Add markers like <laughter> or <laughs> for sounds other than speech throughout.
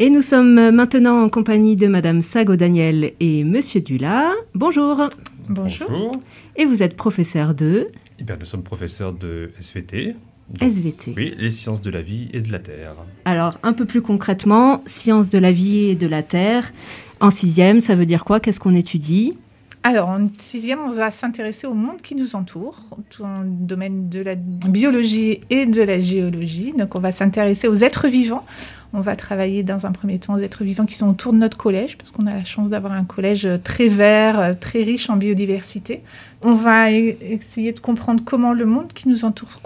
Et nous sommes maintenant en compagnie de Madame Sago Daniel et Monsieur Dula. Bonjour. Bonjour. Et vous êtes professeur de Eh bien, nous sommes professeurs de SVT. Donc, SVT. Oui, les sciences de la vie et de la terre. Alors, un peu plus concrètement, sciences de la vie et de la terre. En sixième, ça veut dire quoi? Qu'est-ce qu'on étudie? Alors, en sixième, on va s'intéresser au monde qui nous entoure, dans le domaine de la biologie et de la géologie. Donc, on va s'intéresser aux êtres vivants. On va travailler dans un premier temps aux êtres vivants qui sont autour de notre collège, parce qu'on a la chance d'avoir un collège très vert, très riche en biodiversité. On va e-, essayer de comprendre comment le monde qui nous entoure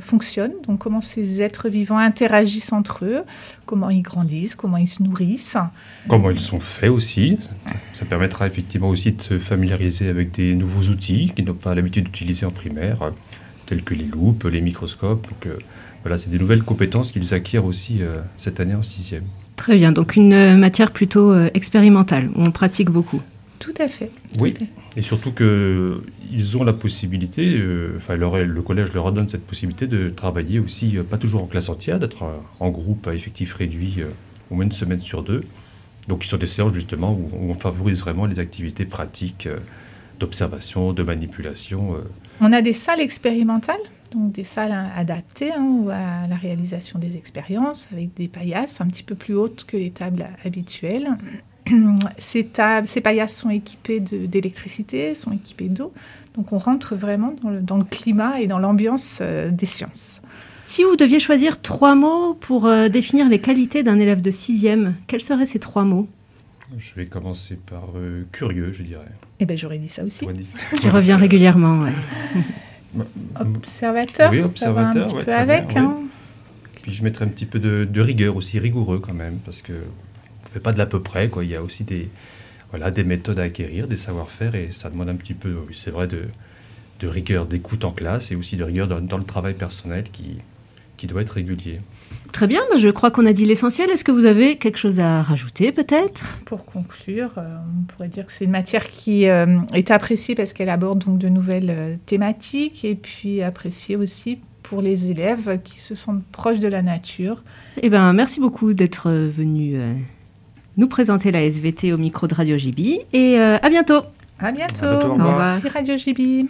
fonctionne, donc comment ces êtres vivants interagissent entre eux, comment ils grandissent, comment ils se nourrissent. Comment ils sont faits aussi. Ça permettra effectivement aussi de se familiariser avec des nouveaux outils qu'ils n'ont pas l'habitude d'utiliser en primaire, tels que les loupes, les microscopes. Donc, voilà, c'est des nouvelles compétences qu'ils acquièrent aussi euh, cette année en sixième. Très bien, donc une euh, matière plutôt euh, expérimentale, où on pratique beaucoup. Tout à fait. oui, et surtout qu'ils ont la possibilité, enfin le collège leur donne cette possibilité de travailler aussi, pas toujours en classe entière, d'être en groupe à effectif réduit au moins une semaine sur deux. Donc ils sont des séances justement où on favorise vraiment les activités pratiques d'observation, de manipulation. On a des salles expérimentales donc des salles adaptées hein, à la réalisation des expériences avec des paillasses un petit peu plus hautes que les tables habituelles. <clears throat> Ces, tables, ces paillasses sont équipées d'électricité, sont équipées d'eau, donc on rentre vraiment dans le, climat et dans l'ambiance euh, des sciences. Si vous deviez choisir trois mots pour euh, définir les qualités d'un élève de sixième, quels seraient ces trois mots? Je vais commencer par euh, curieux, je dirais. Eh bien, j'aurais dit ça aussi. Qui revient régulièrement, ouais. <laughs> Observateur, oui, observateur, ça un petit peu avec. hein. Puis je mettrais un petit peu de, rigueur aussi, rigoureux quand même, parce que on fait pas de l'à peu près. Quoi. Il y a aussi des, voilà, des méthodes à acquérir, des savoir-faire, et ça demande un petit peu, c'est vrai, de, de rigueur d'écoute en classe et aussi de rigueur dans, le travail personnel qui, qui doit être régulier. Très bien, je crois qu'on a dit l'essentiel. Est-ce que vous avez quelque chose à rajouter peut-être? Pour conclure, euh, on pourrait dire que c'est une matière qui euh, est appréciée parce qu'elle aborde donc de nouvelles euh, thématiques et puis appréciée aussi pour les élèves qui se sentent proches de la nature. Eh bien, merci beaucoup d'être venu nous présenter la SVT au micro de Radio JB et à bientôt. À bientôt. Merci Radio JB.